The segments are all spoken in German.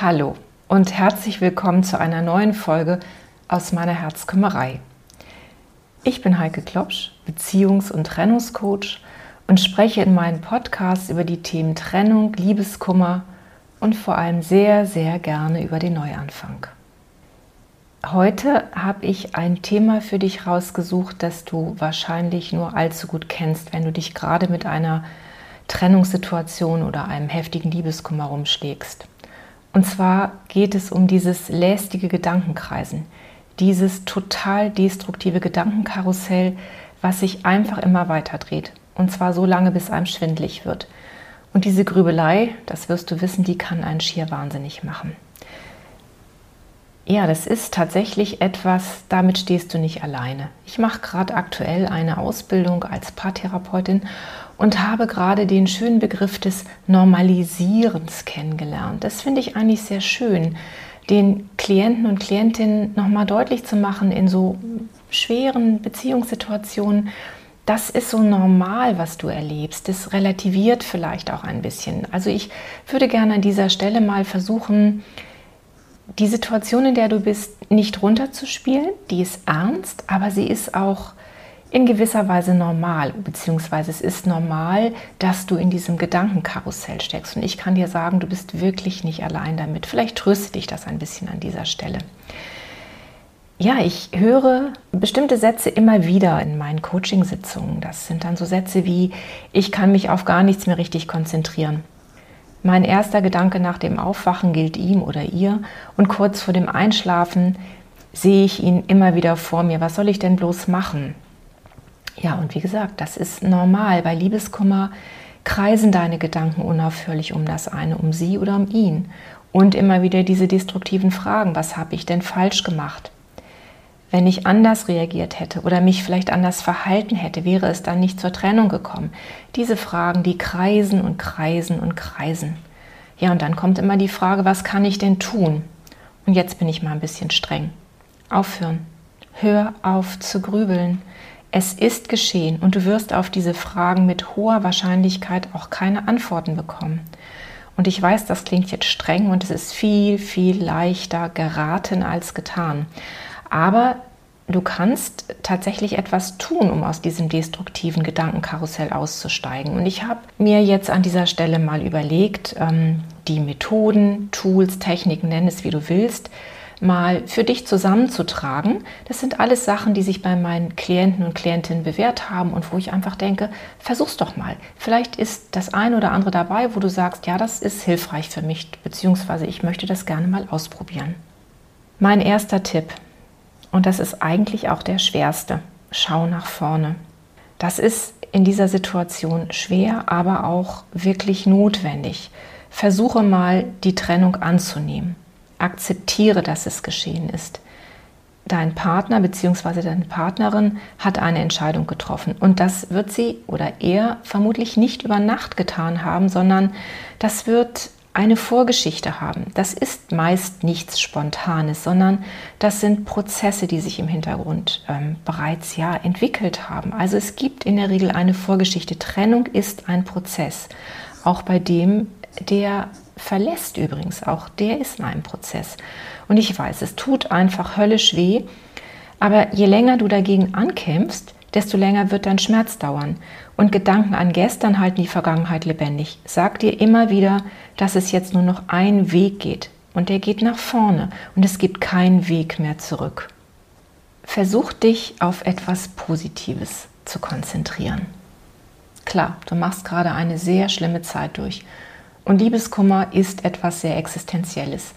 Hallo und herzlich willkommen zu einer neuen Folge aus meiner Herzkümmerei. Ich bin Heike Klopsch, Beziehungs- und Trennungscoach und spreche in meinen Podcasts über die Themen Trennung, Liebeskummer und vor allem sehr, sehr gerne über den Neuanfang. Heute habe ich ein Thema für dich rausgesucht, das du wahrscheinlich nur allzu gut kennst, wenn du dich gerade mit einer Trennungssituation oder einem heftigen Liebeskummer rumschlägst. Und zwar geht es um dieses lästige Gedankenkreisen, dieses total destruktive Gedankenkarussell, was sich einfach immer weiter dreht. Und zwar so lange, bis einem schwindlig wird. Und diese Grübelei, das wirst du wissen, die kann einen schier wahnsinnig machen. Ja, das ist tatsächlich etwas, damit stehst du nicht alleine. Ich mache gerade aktuell eine Ausbildung als Paartherapeutin und habe gerade den schönen Begriff des Normalisierens kennengelernt. Das finde ich eigentlich sehr schön, den Klienten und Klientinnen nochmal deutlich zu machen in so schweren Beziehungssituationen. Das ist so normal, was du erlebst. Das relativiert vielleicht auch ein bisschen. Also ich würde gerne an dieser Stelle mal versuchen, die Situation, in der du bist, nicht runterzuspielen. Die ist ernst, aber sie ist auch in gewisser Weise normal, beziehungsweise es ist normal, dass du in diesem Gedankenkarussell steckst. Und ich kann dir sagen, du bist wirklich nicht allein damit. Vielleicht tröstet dich das ein bisschen an dieser Stelle. Ja, ich höre bestimmte Sätze immer wieder in meinen Coachingsitzungen. Das sind dann so Sätze wie, ich kann mich auf gar nichts mehr richtig konzentrieren. Mein erster Gedanke nach dem Aufwachen gilt ihm oder ihr und kurz vor dem Einschlafen sehe ich ihn immer wieder vor mir. Was soll ich denn bloß machen? Ja, und wie gesagt, das ist normal. Bei Liebeskummer kreisen deine Gedanken unaufhörlich um das eine, um sie oder um ihn. Und immer wieder diese destruktiven Fragen. Was habe ich denn falsch gemacht? Wenn ich anders reagiert hätte oder mich vielleicht anders verhalten hätte, wäre es dann nicht zur Trennung gekommen. Diese Fragen, die kreisen und kreisen und kreisen. Ja, und dann kommt immer die Frage, was kann ich denn tun? Und jetzt bin ich mal ein bisschen streng. Aufhören. Hör auf zu grübeln. Es ist geschehen und du wirst auf diese Fragen mit hoher Wahrscheinlichkeit auch keine Antworten bekommen. Und ich weiß, das klingt jetzt streng und es ist viel, viel leichter geraten als getan. Aber du kannst tatsächlich etwas tun, um aus diesem destruktiven Gedankenkarussell auszusteigen. Und ich habe mir jetzt an dieser Stelle mal überlegt, ähm, die Methoden, Tools, Techniken, nenn es wie du willst, mal für dich zusammenzutragen. Das sind alles Sachen, die sich bei meinen Klienten und Klientinnen bewährt haben und wo ich einfach denke, versuch's doch mal. Vielleicht ist das eine oder andere dabei, wo du sagst, ja, das ist hilfreich für mich, beziehungsweise ich möchte das gerne mal ausprobieren. Mein erster Tipp, und das ist eigentlich auch der schwerste, schau nach vorne. Das ist in dieser Situation schwer, aber auch wirklich notwendig. Versuche mal, die Trennung anzunehmen akzeptiere, dass es geschehen ist. Dein Partner bzw. deine Partnerin hat eine Entscheidung getroffen und das wird sie oder er vermutlich nicht über Nacht getan haben, sondern das wird eine Vorgeschichte haben. Das ist meist nichts Spontanes, sondern das sind Prozesse, die sich im Hintergrund ähm, bereits ja entwickelt haben. Also es gibt in der Regel eine Vorgeschichte. Trennung ist ein Prozess, auch bei dem, der verlässt übrigens, auch der ist in einem Prozess. Und ich weiß, es tut einfach höllisch weh, aber je länger du dagegen ankämpfst, desto länger wird dein Schmerz dauern. Und Gedanken an gestern halten die Vergangenheit lebendig. Sag dir immer wieder, dass es jetzt nur noch einen Weg geht. Und der geht nach vorne. Und es gibt keinen Weg mehr zurück. Versuch dich auf etwas Positives zu konzentrieren. Klar, du machst gerade eine sehr schlimme Zeit durch. Und Liebeskummer ist etwas sehr Existenzielles.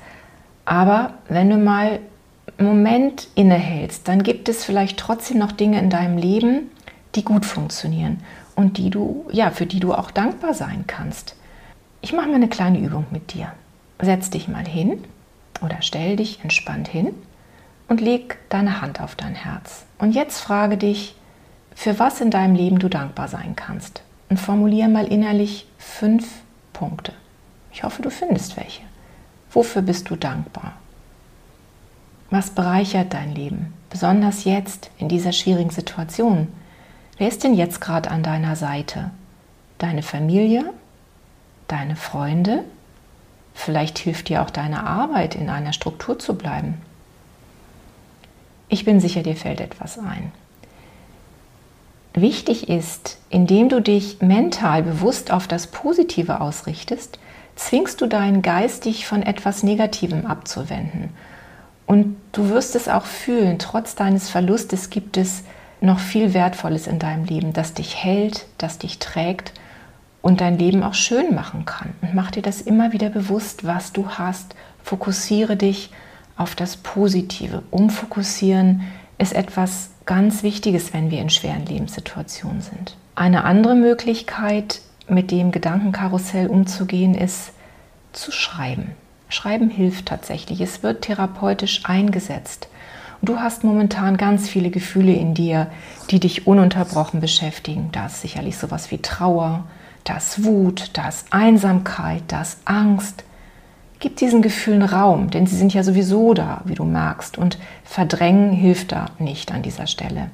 Aber wenn du mal einen Moment innehältst, dann gibt es vielleicht trotzdem noch Dinge in deinem Leben, die gut funktionieren und die du, ja, für die du auch dankbar sein kannst. Ich mache mal eine kleine Übung mit dir. Setz dich mal hin oder stell dich entspannt hin und leg deine Hand auf dein Herz. Und jetzt frage dich, für was in deinem Leben du dankbar sein kannst. Und formuliere mal innerlich fünf Punkte. Ich hoffe, du findest welche. Wofür bist du dankbar? Was bereichert dein Leben? Besonders jetzt in dieser schwierigen Situation. Wer ist denn jetzt gerade an deiner Seite? Deine Familie? Deine Freunde? Vielleicht hilft dir auch deine Arbeit, in einer Struktur zu bleiben. Ich bin sicher, dir fällt etwas ein. Wichtig ist, indem du dich mental bewusst auf das Positive ausrichtest, zwingst du deinen Geist, dich von etwas Negativem abzuwenden. Und du wirst es auch fühlen, trotz deines Verlustes gibt es noch viel Wertvolles in deinem Leben, das dich hält, das dich trägt und dein Leben auch schön machen kann. Und mach dir das immer wieder bewusst, was du hast. Fokussiere dich auf das Positive. Umfokussieren ist etwas ganz Wichtiges, wenn wir in schweren Lebenssituationen sind. Eine andere Möglichkeit, mit dem Gedankenkarussell umzugehen, ist zu schreiben. Schreiben hilft tatsächlich. Es wird therapeutisch eingesetzt. Du hast momentan ganz viele Gefühle in dir, die dich ununterbrochen beschäftigen. Da ist sicherlich sowas wie Trauer, da ist Wut, da ist Einsamkeit, da ist Angst, Gib diesen Gefühlen Raum, denn sie sind ja sowieso da, wie du merkst. Und verdrängen hilft da nicht an dieser Stelle.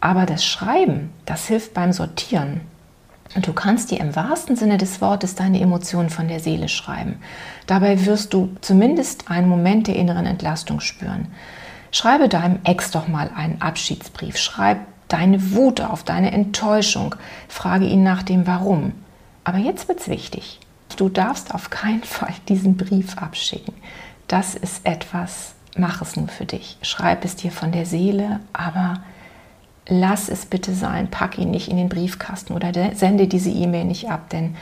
Aber das Schreiben, das hilft beim Sortieren. Und du kannst dir im wahrsten Sinne des Wortes deine Emotionen von der Seele schreiben. Dabei wirst du zumindest einen Moment der inneren Entlastung spüren. Schreibe deinem Ex doch mal einen Abschiedsbrief. Schreib deine Wut auf, deine Enttäuschung. Frage ihn nach dem Warum. Aber jetzt wird's wichtig. Du darfst auf keinen Fall diesen Brief abschicken. Das ist etwas, mach es nur für dich. Schreib es dir von der Seele, aber lass es bitte sein. Pack ihn nicht in den Briefkasten oder sende diese E-Mail nicht ab, denn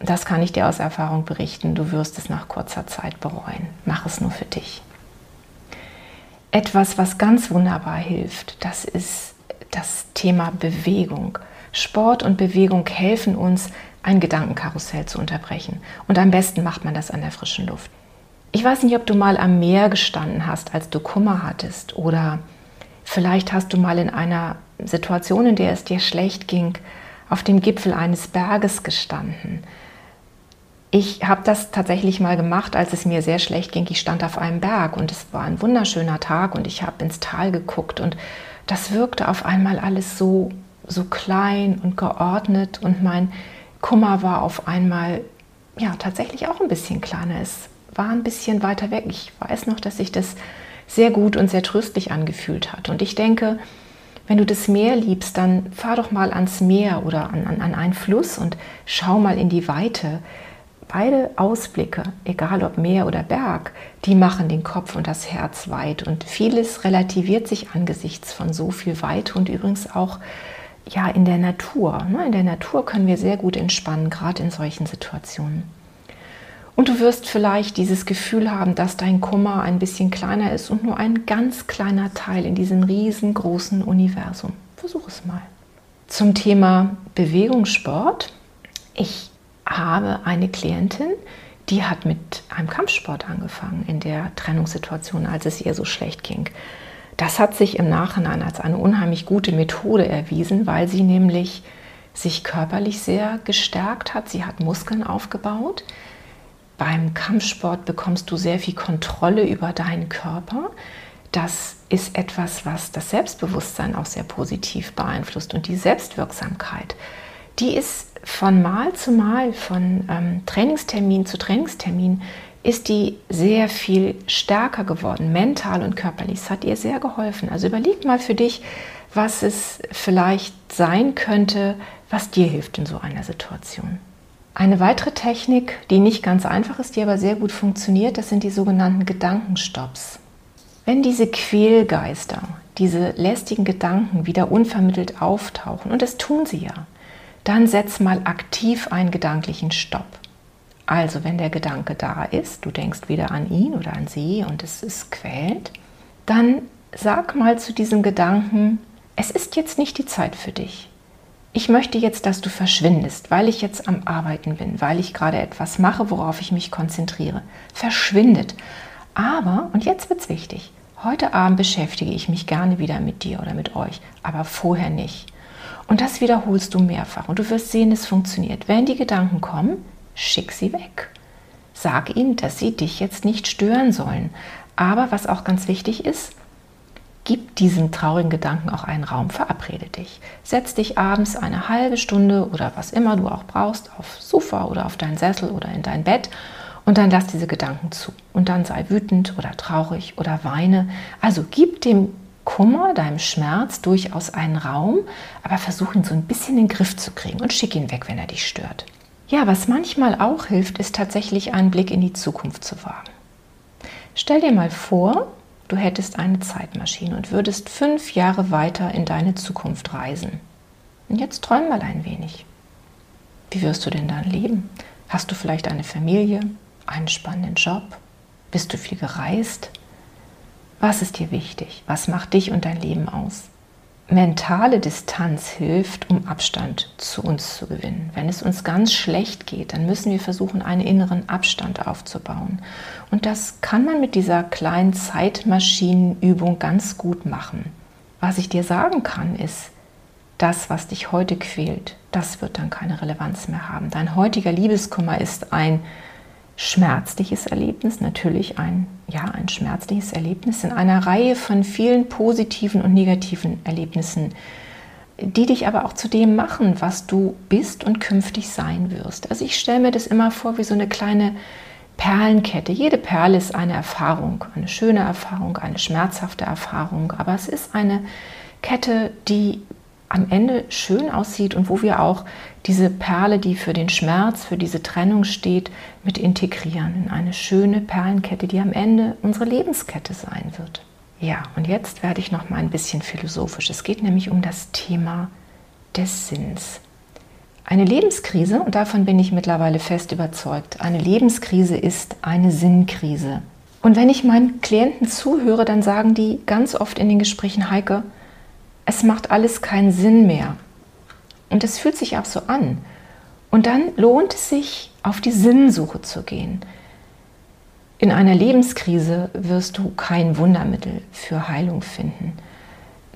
das kann ich dir aus Erfahrung berichten. Du wirst es nach kurzer Zeit bereuen. Mach es nur für dich. Etwas, was ganz wunderbar hilft, das ist das Thema Bewegung. Sport und Bewegung helfen uns, ein Gedankenkarussell zu unterbrechen. Und am besten macht man das an der frischen Luft. Ich weiß nicht, ob du mal am Meer gestanden hast, als du Kummer hattest oder vielleicht hast du mal in einer Situation, in der es dir schlecht ging, auf dem Gipfel eines Berges gestanden. Ich habe das tatsächlich mal gemacht, als es mir sehr schlecht ging. Ich stand auf einem Berg und es war ein wunderschöner Tag und ich habe ins Tal geguckt und das wirkte auf einmal alles so so klein und geordnet und mein Kummer war auf einmal ja tatsächlich auch ein bisschen kleiner. Es war ein bisschen weiter weg. Ich weiß noch, dass sich das sehr gut und sehr tröstlich angefühlt hat. Und ich denke, wenn du das Meer liebst, dann fahr doch mal ans Meer oder an, an, an einen Fluss und schau mal in die Weite. Beide Ausblicke, egal ob Meer oder Berg, die machen den Kopf und das Herz weit. Und vieles relativiert sich angesichts von so viel Weite und übrigens auch ja, in der Natur. Ne? In der Natur können wir sehr gut entspannen, gerade in solchen Situationen. Und du wirst vielleicht dieses Gefühl haben, dass dein Kummer ein bisschen kleiner ist und nur ein ganz kleiner Teil in diesem riesengroßen Universum. Versuch es mal. Zum Thema Bewegungssport. Ich habe eine Klientin, die hat mit einem Kampfsport angefangen in der Trennungssituation, als es ihr so schlecht ging. Das hat sich im Nachhinein als eine unheimlich gute Methode erwiesen, weil sie nämlich sich körperlich sehr gestärkt hat. Sie hat Muskeln aufgebaut. Beim Kampfsport bekommst du sehr viel Kontrolle über deinen Körper. Das ist etwas, was das Selbstbewusstsein auch sehr positiv beeinflusst und die Selbstwirksamkeit. Die ist von Mal zu Mal, von ähm, Trainingstermin zu Trainingstermin ist die sehr viel stärker geworden, mental und körperlich. Es hat ihr sehr geholfen. Also überleg mal für dich, was es vielleicht sein könnte, was dir hilft in so einer Situation. Eine weitere Technik, die nicht ganz einfach ist, die aber sehr gut funktioniert, das sind die sogenannten Gedankenstopps. Wenn diese Quälgeister, diese lästigen Gedanken wieder unvermittelt auftauchen, und das tun sie ja, dann setz mal aktiv einen gedanklichen Stopp. Also wenn der Gedanke da ist, du denkst wieder an ihn oder an sie und es ist quälend, dann sag mal zu diesem Gedanken, es ist jetzt nicht die Zeit für dich. Ich möchte jetzt, dass du verschwindest, weil ich jetzt am Arbeiten bin, weil ich gerade etwas mache, worauf ich mich konzentriere. Verschwindet. Aber, und jetzt wird es wichtig, heute Abend beschäftige ich mich gerne wieder mit dir oder mit euch, aber vorher nicht. Und das wiederholst du mehrfach und du wirst sehen, es funktioniert. Wenn die Gedanken kommen, schick sie weg. Sag ihnen, dass sie dich jetzt nicht stören sollen. Aber was auch ganz wichtig ist, gib diesen traurigen Gedanken auch einen Raum, verabrede dich. Setz dich abends eine halbe Stunde oder was immer du auch brauchst, aufs Sofa oder auf deinen Sessel oder in dein Bett Und dann lass diese Gedanken zu. Und dann sei wütend oder traurig oder weine. Also gib dem Kummer, deinem Schmerz durchaus einen Raum, aber versuch ihn so ein bisschen in den Griff zu kriegen und schick ihn weg, wenn er dich stört. Ja, was manchmal auch hilft, ist tatsächlich einen Blick in die Zukunft zu wagen. Stell dir mal vor, du hättest eine Zeitmaschine und würdest fünf Jahre weiter in deine Zukunft reisen. Und jetzt träum mal ein wenig. Wie wirst du denn dann leben? Hast du vielleicht eine Familie, einen spannenden Job? Bist du viel gereist? Was ist dir wichtig? Was macht dich und dein Leben aus? Mentale Distanz hilft, um Abstand zu uns zu gewinnen. Wenn es uns ganz schlecht geht, dann müssen wir versuchen, einen inneren Abstand aufzubauen. Und das kann man mit dieser kleinen Zeitmaschinenübung ganz gut machen. Was ich dir sagen kann, ist, das, was dich heute quält, das wird dann keine Relevanz mehr haben. Dein heutiger Liebeskummer ist ein schmerzliches Erlebnis, natürlich ein, ja, ein schmerzliches Erlebnis in einer Reihe von vielen positiven und negativen Erlebnissen, die dich aber auch zu dem machen, was du bist und künftig sein wirst. Also ich stelle mir das immer vor wie so eine kleine Perlenkette. Jede Perle ist eine Erfahrung, eine schöne Erfahrung, eine schmerzhafte Erfahrung, aber es ist eine Kette, die am Ende schön aussieht und wo wir auch diese Perle, die für den Schmerz, für diese Trennung steht, mit integrieren in eine schöne Perlenkette, die am Ende unsere Lebenskette sein wird. Ja, und jetzt werde ich noch mal ein bisschen philosophisch. Es geht nämlich um das Thema des Sinns. Eine Lebenskrise, und davon bin ich mittlerweile fest überzeugt, eine Lebenskrise ist eine Sinnkrise. Und wenn ich meinen Klienten zuhöre, dann sagen die ganz oft in den Gesprächen, Heike, es macht alles keinen Sinn mehr. Und es fühlt sich auch so an. Und dann lohnt es sich, auf die Sinnsuche zu gehen. In einer Lebenskrise wirst du kein Wundermittel für Heilung finden.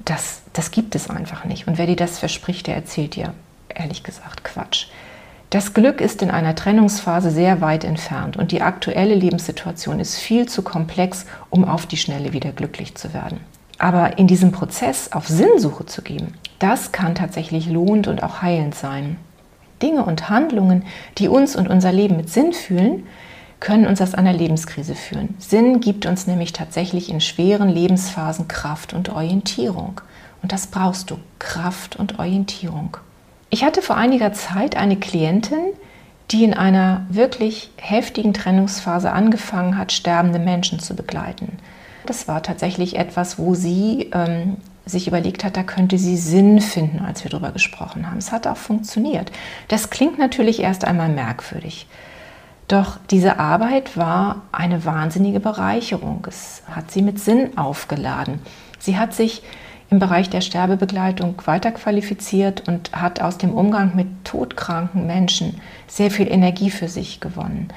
Das, das gibt es einfach nicht. Und wer dir das verspricht, der erzählt dir ehrlich gesagt Quatsch. Das Glück ist in einer Trennungsphase sehr weit entfernt und die aktuelle Lebenssituation ist viel zu komplex, um auf die Schnelle wieder glücklich zu werden. Aber in diesem Prozess auf Sinnsuche zu gehen, das kann tatsächlich lohnend und auch heilend sein. Dinge und Handlungen, die uns und unser Leben mit Sinn fühlen, können uns aus einer Lebenskrise führen. Sinn gibt uns nämlich tatsächlich in schweren Lebensphasen Kraft und Orientierung. Und das brauchst du, Kraft und Orientierung. Ich hatte vor einiger Zeit eine Klientin, die in einer wirklich heftigen Trennungsphase angefangen hat, sterbende Menschen zu begleiten. Das war tatsächlich etwas, wo sie ähm, sich überlegt hat, da könnte sie Sinn finden, als wir darüber gesprochen haben. Es hat auch funktioniert. Das klingt natürlich erst einmal merkwürdig. Doch diese Arbeit war eine wahnsinnige Bereicherung. Es hat sie mit Sinn aufgeladen. Sie hat sich im Bereich der Sterbebegleitung weiterqualifiziert und hat aus dem Umgang mit todkranken Menschen sehr viel Energie für sich gewonnen.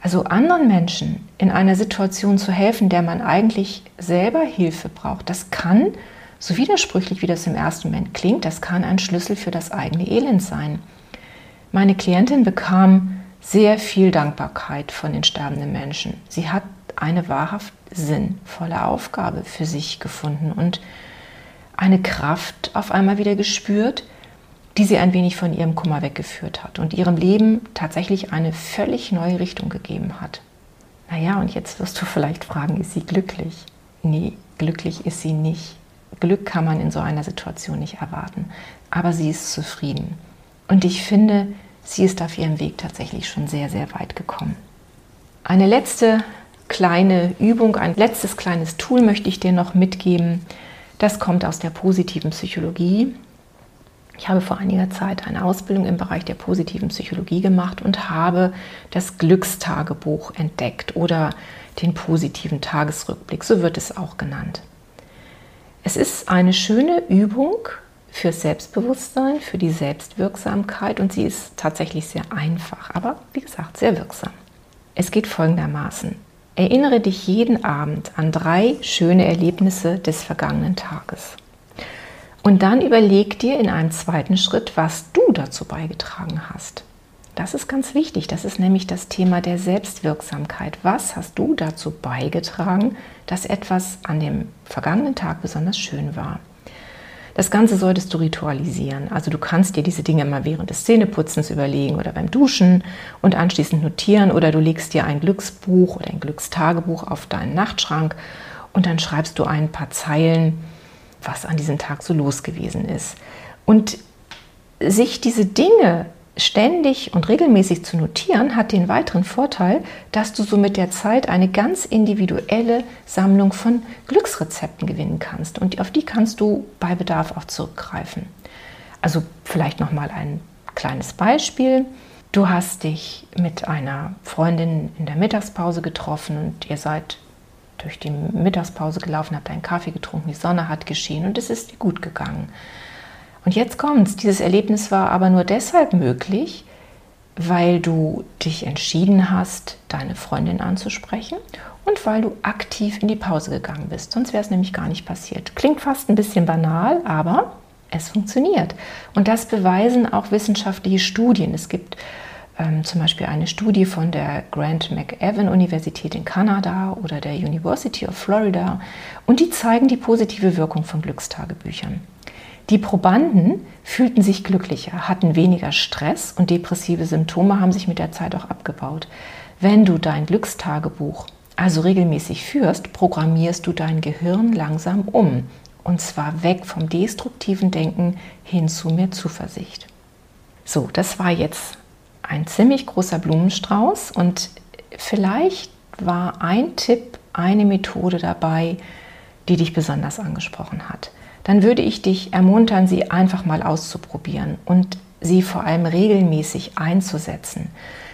Also anderen Menschen in einer Situation zu helfen, der man eigentlich selber Hilfe braucht, das kann, so widersprüchlich wie das im ersten Moment klingt, das kann ein Schlüssel für das eigene Elend sein. Meine Klientin bekam sehr viel Dankbarkeit von den sterbenden Menschen. Sie hat eine wahrhaft sinnvolle Aufgabe für sich gefunden und eine Kraft auf einmal wieder gespürt, die sie ein wenig von ihrem Kummer weggeführt hat und ihrem Leben tatsächlich eine völlig neue Richtung gegeben hat. Naja, und jetzt wirst du vielleicht fragen, ist sie glücklich? Nee, glücklich ist sie nicht. Glück kann man in so einer Situation nicht erwarten. Aber sie ist zufrieden. Und ich finde, sie ist auf ihrem Weg tatsächlich schon sehr, sehr weit gekommen. Eine letzte kleine Übung, ein letztes kleines Tool möchte ich dir noch mitgeben. Das kommt aus der positiven Psychologie. Ich habe vor einiger Zeit eine Ausbildung im Bereich der positiven Psychologie gemacht und habe das Glückstagebuch entdeckt oder den positiven Tagesrückblick, so wird es auch genannt. Es ist eine schöne Übung für Selbstbewusstsein, für die Selbstwirksamkeit und sie ist tatsächlich sehr einfach, aber wie gesagt sehr wirksam. Es geht folgendermaßen. Erinnere dich jeden Abend an drei schöne Erlebnisse des vergangenen Tages. Und dann überleg dir in einem zweiten Schritt, was du dazu beigetragen hast. Das ist ganz wichtig. Das ist nämlich das Thema der Selbstwirksamkeit. Was hast du dazu beigetragen, dass etwas an dem vergangenen Tag besonders schön war? Das Ganze solltest du ritualisieren. Also du kannst dir diese Dinge immer während des Zähneputzens überlegen oder beim Duschen und anschließend notieren oder du legst dir ein Glücksbuch oder ein Glückstagebuch auf deinen Nachtschrank und dann schreibst du ein paar Zeilen, was an diesem Tag so los gewesen ist. Und sich diese Dinge ständig und regelmäßig zu notieren, hat den weiteren Vorteil, dass du so mit der Zeit eine ganz individuelle Sammlung von Glücksrezepten gewinnen kannst. Und auf die kannst du bei Bedarf auch zurückgreifen. Also vielleicht noch mal ein kleines Beispiel. Du hast dich mit einer Freundin in der Mittagspause getroffen und ihr seid durch die Mittagspause gelaufen, habt einen Kaffee getrunken, die Sonne hat geschienen und es ist dir gut gegangen. Und jetzt kommt's. Dieses Erlebnis war aber nur deshalb möglich, weil du dich entschieden hast, deine Freundin anzusprechen und weil du aktiv in die Pause gegangen bist. Sonst wäre es nämlich gar nicht passiert. Klingt fast ein bisschen banal, aber es funktioniert. Und das beweisen auch wissenschaftliche Studien. Es gibt ähm, zum Beispiel eine Studie von der Grant McEwan Universität in Kanada oder der University of Florida und die zeigen die positive Wirkung von Glückstagebüchern. Die Probanden fühlten sich glücklicher, hatten weniger Stress und depressive Symptome haben sich mit der Zeit auch abgebaut. Wenn du dein Glückstagebuch also regelmäßig führst, programmierst du dein Gehirn langsam um. Und zwar weg vom destruktiven Denken hin zu mehr Zuversicht. So, das war jetzt ein ziemlich großer Blumenstrauß und vielleicht war ein Tipp, eine Methode dabei, die dich besonders angesprochen hat dann würde ich dich ermuntern, sie einfach mal auszuprobieren und sie vor allem regelmäßig einzusetzen.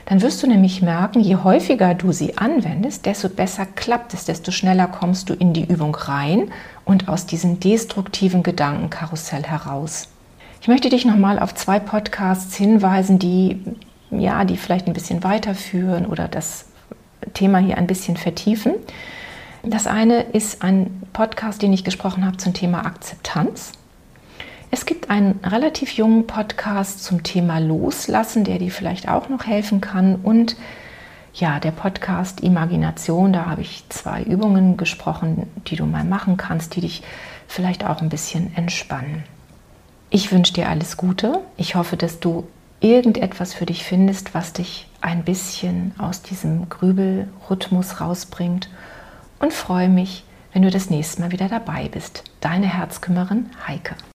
Dann wirst du nämlich merken, je häufiger du sie anwendest, desto besser klappt es, desto schneller kommst du in die Übung rein und aus diesem destruktiven Gedankenkarussell heraus. Ich möchte dich nochmal auf zwei Podcasts hinweisen, die ja, die vielleicht ein bisschen weiterführen oder das Thema hier ein bisschen vertiefen. Das eine ist ein Podcast, den ich gesprochen habe zum Thema Akzeptanz. Es gibt einen relativ jungen Podcast zum Thema Loslassen, der dir vielleicht auch noch helfen kann. Und ja, der Podcast Imagination, da habe ich zwei Übungen gesprochen, die du mal machen kannst, die dich vielleicht auch ein bisschen entspannen. Ich wünsche dir alles Gute. Ich hoffe, dass du irgendetwas für dich findest, was dich ein bisschen aus diesem Grübelrhythmus rausbringt und freue mich, wenn du das nächste Mal wieder dabei bist. Deine Herzkümmerin Heike.